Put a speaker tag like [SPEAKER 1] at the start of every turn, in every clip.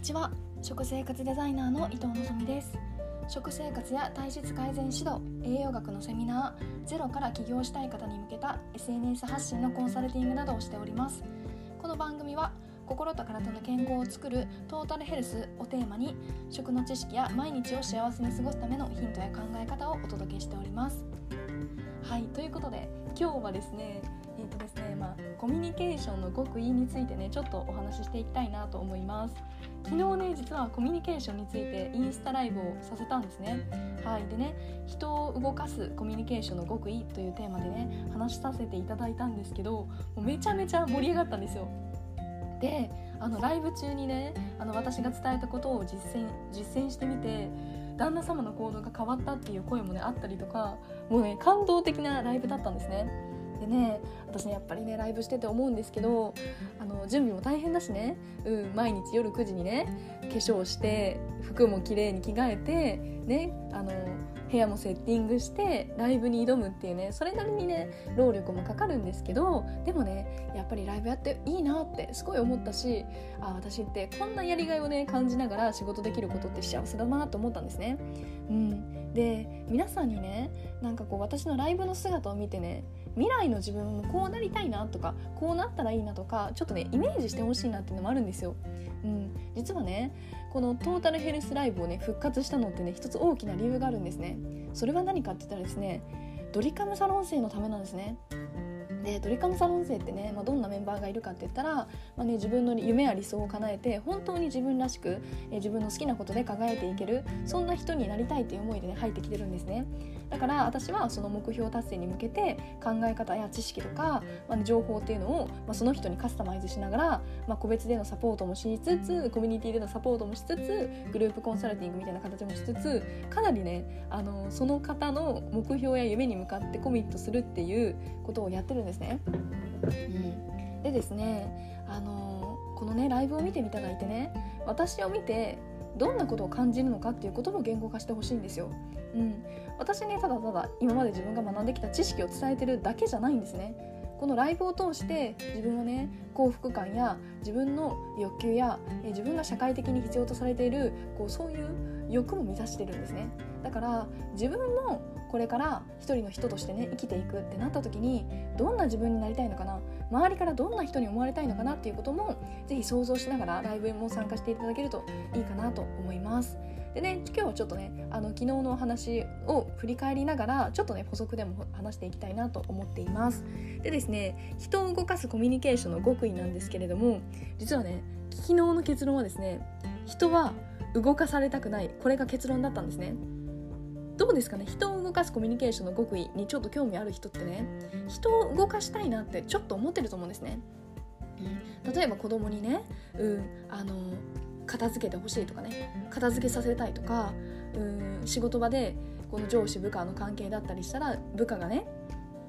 [SPEAKER 1] にちは。食生活デザイナーの伊藤希です。食生活や体質改善指導栄養学のセミナーゼロから起業したい方に向けた SNS 発信のコンサルティングなどをしております。この番組は心と体の健康を作るトータルヘルスをテーマに食の知識や毎日を幸せに過ごすためのヒントや考え方をお届けしております。はいということで今日はですねえーとですねまあ、コミュニケーションの極意についてねちょっとお話ししていきたいなと思います。昨日ね実はコミュニケーションについてインスタライブをさせたんですね。はい。でね人を動かすコミュニケーションの極意というテーマでね話しさせていただいたんですけどもうめちゃめちゃ盛り上がったんですよ。であのライブ中にねあの私が伝えたことを実践実践してみて旦那様の行動が変わったっていう声もねあったりとかもうね感動的なライブだったんですね。でね私ねやっぱりねライブしてて思うんですけどあの準備も大変だしね、うん、毎日夜9時にね化粧して服も綺麗に着替えてねあの部屋もセッティングしてライブに挑むっていうねそれなりにね労力もかかるんですけどでもねやっぱりライブやっていいなってすごい思ったしあ私ってこんなやりがいをね感じながら仕事できることって幸せだなと思ったんですね。うん、で皆さんにねなんかこう私のライブの姿を見てね未来の自分もこうなりたいなとかこうなったらいいなとかちょっとねイメージしてほしいなっていうのもあるんですよ。うん、実はねこのトータルヘルスライブをね復活したのってね一つ大きな理由があるんですね。それは何かって言ったらですねドリカムサロン生のためなんですね。でドリカムサロン生ってね、まあ、どんなメンバーがいるかって言ったら、まあね、自分の夢や理想を叶えて本当に自分らしく、え自分の好きなことで輝いていけるそんな人になりたいっていう思いでね入ってきてるんですね。だから私はその目標達成に向けて考え方や知識とか、まあね、情報っていうのを、まあ、その人にカスタマイズしながら、まあ、個別でのサポートもしつつコミュニティでのサポートもしつつグループコンサルティングみたいな形もしつつかなりねあのその方の目標や夢に向かってコミットするっていうことをやってるんですね。うん、でですねあのこのねライブを見ていただいてね私を見てどんなことを感じるのかっていうことも言語化してほしいんですよ。うん、私ねただただ今まで自分が学んできた知識を伝えてるだけじゃないんですね。このライブを通して自分はね幸福感や自分の欲求や自分が社会的に必要とされているこうそういう欲も満たしてるんですね。だから自分もこれから一人の人としてね生きていくってなった時にどんな自分になりたいのかな周りからどんな人に思われたいのかなっていうこともぜひ想像しながらライブも参加していただけるといいかなと思います。でね今日はちょっとねあの昨日のお話を振り返りながらちょっとね補足でも話していきたいなと思っています。でですね人を動かすコミュニケーションの極意なんですけれども実はね昨日の結論はですね人は動かされたくない。これが結論だったんですね。どうですかね？人を動かすコミュニケーションの極意にちょっと興味ある人ってね人を動かしたいなってちょっと思ってると思うんですね、うん、例えば子供にね、うん、あの片付けてほしいとかね片付けさせたいとか、うん、仕事場でこの上司部下の関係だったりしたら部下がね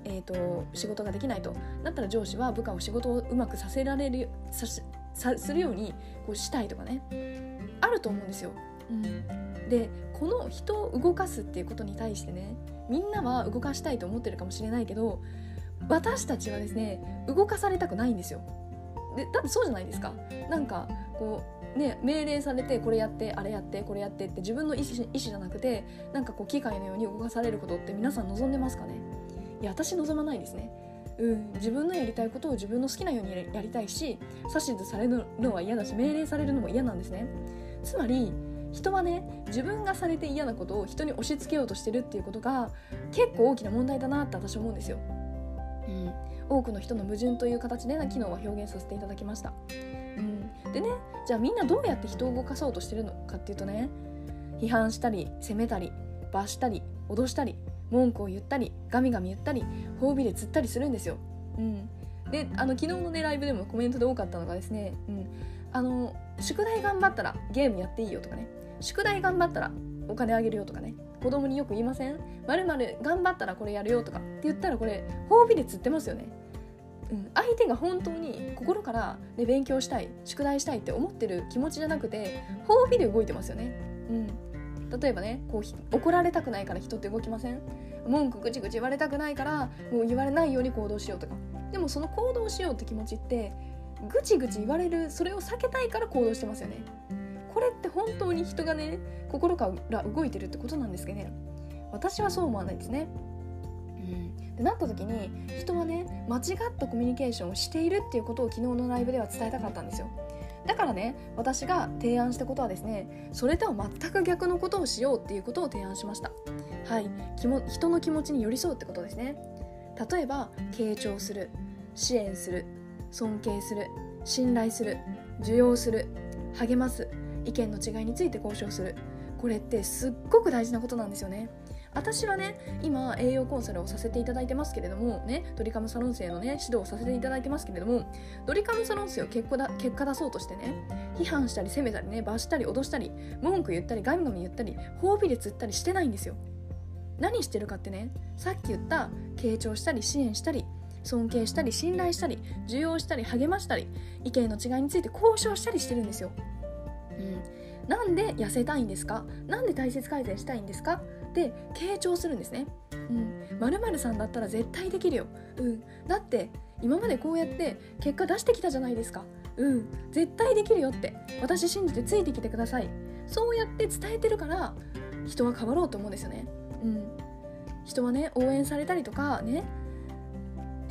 [SPEAKER 1] えーと、仕事ができないと。だったら上司は部下を仕事をうまくさせられるささするようにこうしたいとかね。ると思うんですよ。うん、でこの人を動かすっていうことに対してねみんなは動かしたいと思ってるかもしれないけど私たちはですね動かされたくないんですよ。でだってそうじゃないですか。なんかこうね、命令されてこれやってあれやってこれやってって自分の意思意思じゃなくてなんかこう機械のように動かされることって皆さん望んでますかね？いや私望まないですね。うん、自分のやりたいことを自分の好きなようにやりたいし指図されるのは嫌だし命令されるのも嫌なんですねつまり人はね自分がされて嫌なことを人に押し付けようとしてるっていうことが結構大きな問題だなって私思うんですよ。うん、多くの人の矛盾という形で昨日は表現させていただきました。うん、でねじゃあみんなどうやって人を動かそうとしてるのかっていうとね批判したり責めたり罰したり脅したり文句を言ったりガミガミ言ったり褒美で釣ったりするんですよ。うん、であの昨日のねライブでもコメントで多かったのがですね、うん、あの宿題頑張ったらゲームやっていいよとかね宿題頑張ったらお金あげるよとかね子供によく言いませんまるまる頑張ったらこれやるよとかって言ったらこれ褒美で釣ってますよね、うん、相手が本当に心から、ね、勉強したい宿題したいって思ってる気持ちじゃなくて褒美で動いてますよね、うん、例えばねこう怒られたくないから人って動きません？文句ぐちぐち言われたくないからもう言われないように行動しようとか。でもその行動しようって気持ちってぐちぐち言われるそれを避けたいから行動してますよね。これって本当に人がね心から動いてるってことなんですけどね。私はそう思わないですね。うん、でなった時に人はね間違ったコミュニケーションをしているっていうことを昨日のライブでは伝えたかったんですよ。だからね私が提案したことはですねそれとは全く逆のことをしようっていうことを提案しました。はい。人の気持ちに寄り添うってことですね。例えば傾聴する支援する尊敬する信頼する受容する励ます意見の違いについて交渉する。これってすっごく大事なことなんですよね。私はね今栄養コンサルをさせていただいてますけれどもねドリカムサロン生のね指導をさせていただいてますけれどもドリカムサロン生を結果だ結果出そうとしてね批判したり責めたりね罰したり脅したり文句言ったりガミガミ言ったり褒美で釣ったりしてないんですよ。何してるかってねさっき言った傾聴したり支援したり尊敬したり信頼したり受容したり励ましたり意見の違いについて交渉したりしてるんですよ。うん、なんで痩せたいんですか？なんで体質改善したいんですか？って傾聴するんですね。うん、〇〇さんだったら絶対できるよ。うん、だって今までこうやって結果出してきたじゃないですか。うん、絶対できるよって私信じてついてきてください。そうやって伝えてるから人は変わろうと思うんですよね。うん、人はね応援されたりとかね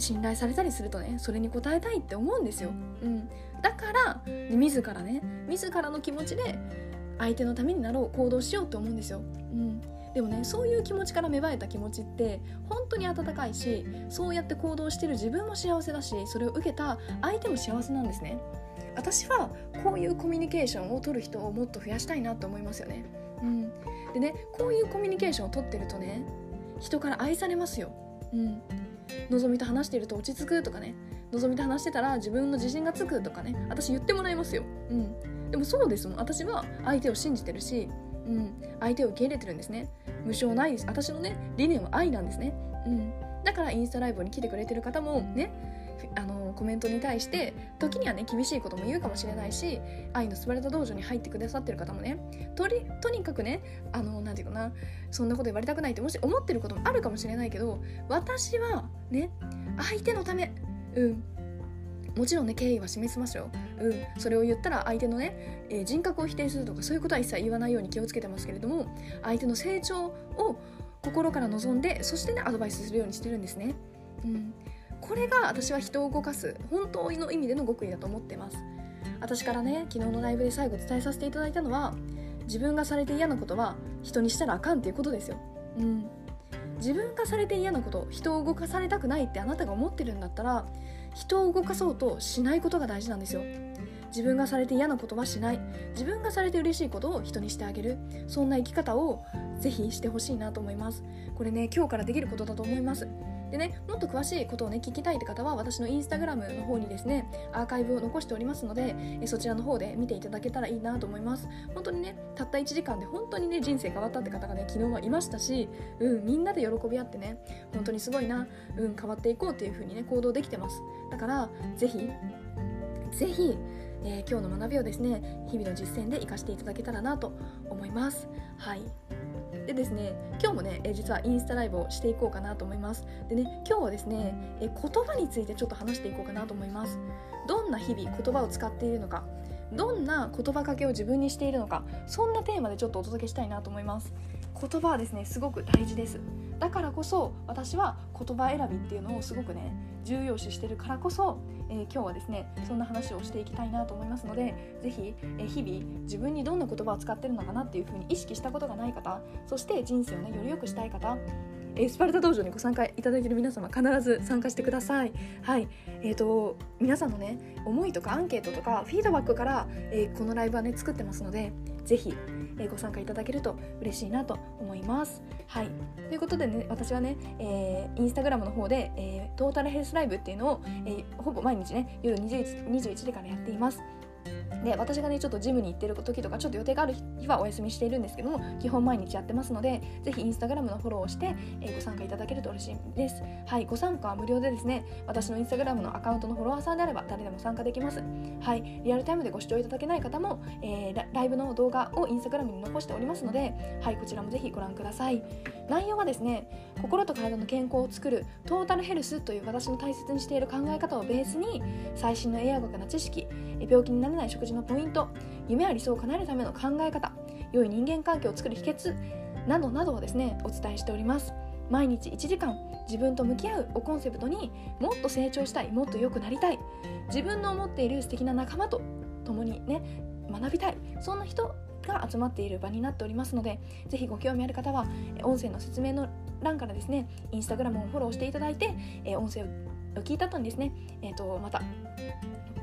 [SPEAKER 1] 信頼されたりするとねそれに応えたいって思うんですよ、うん、だから自らね自らの気持ちで相手のためになろう行動しようと思うんですよ、うん、でもねそういう気持ちから芽生えた気持ちって本当に温かいしそうやって行動してる自分も幸せだしそれを受けた相手も幸せなんですね。私はこういうコミュニケーションを取る人をもっと増やしたいなと思いますよね、うん、でねこういうコミュニケーションを取ってるとね人から愛されますよ、うん、のぞみと話していると落ち着くとかねのぞみと話してたら自分の自信がつくとかね。私言ってもらいますよ、うん、でもそうですもん。私は相手を信じてるし、うん、相手を受け入れてるんですね。無償ないです。私のね理念は愛なんですね、うん、だからインスタライブに来てくれてる方もねあのコメントに対して時にはね厳しいことも言うかもしれないし愛のすばれた道場に入ってくださってる方もねとりとにかくねあの何て言うかなそんなこと言われたくないってもし思ってることもあるかもしれないけど私はね相手のためうん。もちろんね敬意は示しますよ、うん、それを言ったら相手のね、えー、人格を否定するとかそういうことは一切言わないように気をつけてますけれども相手の成長を心から望んでそしてねアドバイスするようにしてるんですね、うん、これが私は人を動かす本当の意味での極意だと思ってます。私からね昨日のライブで最後伝えさせていただいたのは自分がされて嫌なことは人にしたらあかんっていうことですよ。うん。自分がされて嫌なこと人を動かされたくないってあなたが思ってるんだったら人を動かそうとしないことが大事なんですよ。自分がされて嫌なことはしない。自分がされて嬉しいことを人にしてあげる。そんな生き方をぜひしてほしいなと思います。これね今日からできることだと思います。でねもっと詳しいことをね聞きたいって方は私のインスタグラムの方にですねアーカイブを残しておりますのでそちらの方で見ていただけたらいいなと思います。本当にねたった1時間で本当にね人生変わったって方がね昨日はいましたしうんみんなで喜び合ってね本当にすごいなうん変わっていこうっていう風にね行動できてます。だからぜひぜひえー、今日の学びをですね日々の実践で活かしていただけたらなと思います。はい。でですね今日もね、え実はインスタライブをしていこうかなと思います。でね今日はですね、え言葉についてちょっと話していこうかなと思います。どんな日々言葉を使っているのかどんな言葉かけを自分にしているのかそんなテーマでちょっとお届けしたいなと思います。言葉はですねすごく大事ですだからこそ私は言葉選びっていうのをすごくね重要視してるからこそ、えー、今日はですねそんな話をしていきたいなと思いますので是非、えー、日々自分にどんな言葉を使ってるのかなっていうふうに意識したことがない方そして人生をねより良くしたい方えスパルタ道場にご参加いただいている皆様必ず参加してください。はい、えーと、皆さんのね思いとかアンケートとかフィードバックから、えー、このライブはね作ってますのでぜひ、えー、ご参加いただけると嬉しいなと思います。はい、ということでね私はね、えー、インスタグラムの方で、えー、トータルヘルスライブっていうのを、えー、ほぼ毎日ね夜 21, 21時からやっています。で私がねちょっとジムに行ってる時とかちょっと予定がある日はお休みしているんですけども基本毎日やってますのでぜひインスタグラムのフォローをして、えー、ご参加いただけると嬉しいです。はいご参加は無料でですね私のインスタグラムのアカウントのフォロワーさんであれば誰でも参加できます。はいリアルタイムでご視聴いただけない方も、えー、ライブの動画をインスタグラムに残しておりますのではいこちらもぜひご覧ください。内容はですね心と体の健康を作るトータルヘルスという私の大切にしている考え方をベースに最新の栄養学な知識病気になれない食事のポイント夢や理想を叶えるための考え方良い人間関係を作る秘訣などなどをですねお伝えしております。毎日1時間自分と向き合うをコンセプトにもっと成長したいもっと良くなりたい自分の思っている素敵な仲間と共にね学びたいそんな人が集まっている場になっておりますのでぜひご興味ある方は音声の説明の欄からですねインスタグラムをフォローしていただいて、音声を聞いた後にですね、えーと、また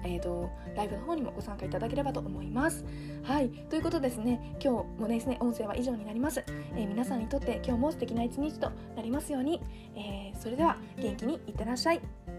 [SPEAKER 1] えーと、ライブの方にもご参加いただければと思います。はいということですね今日もですね音声は以上になります、えー、皆さんにとって今日も素敵な一日となりますように、えー、それでは元気にいってらっしゃい。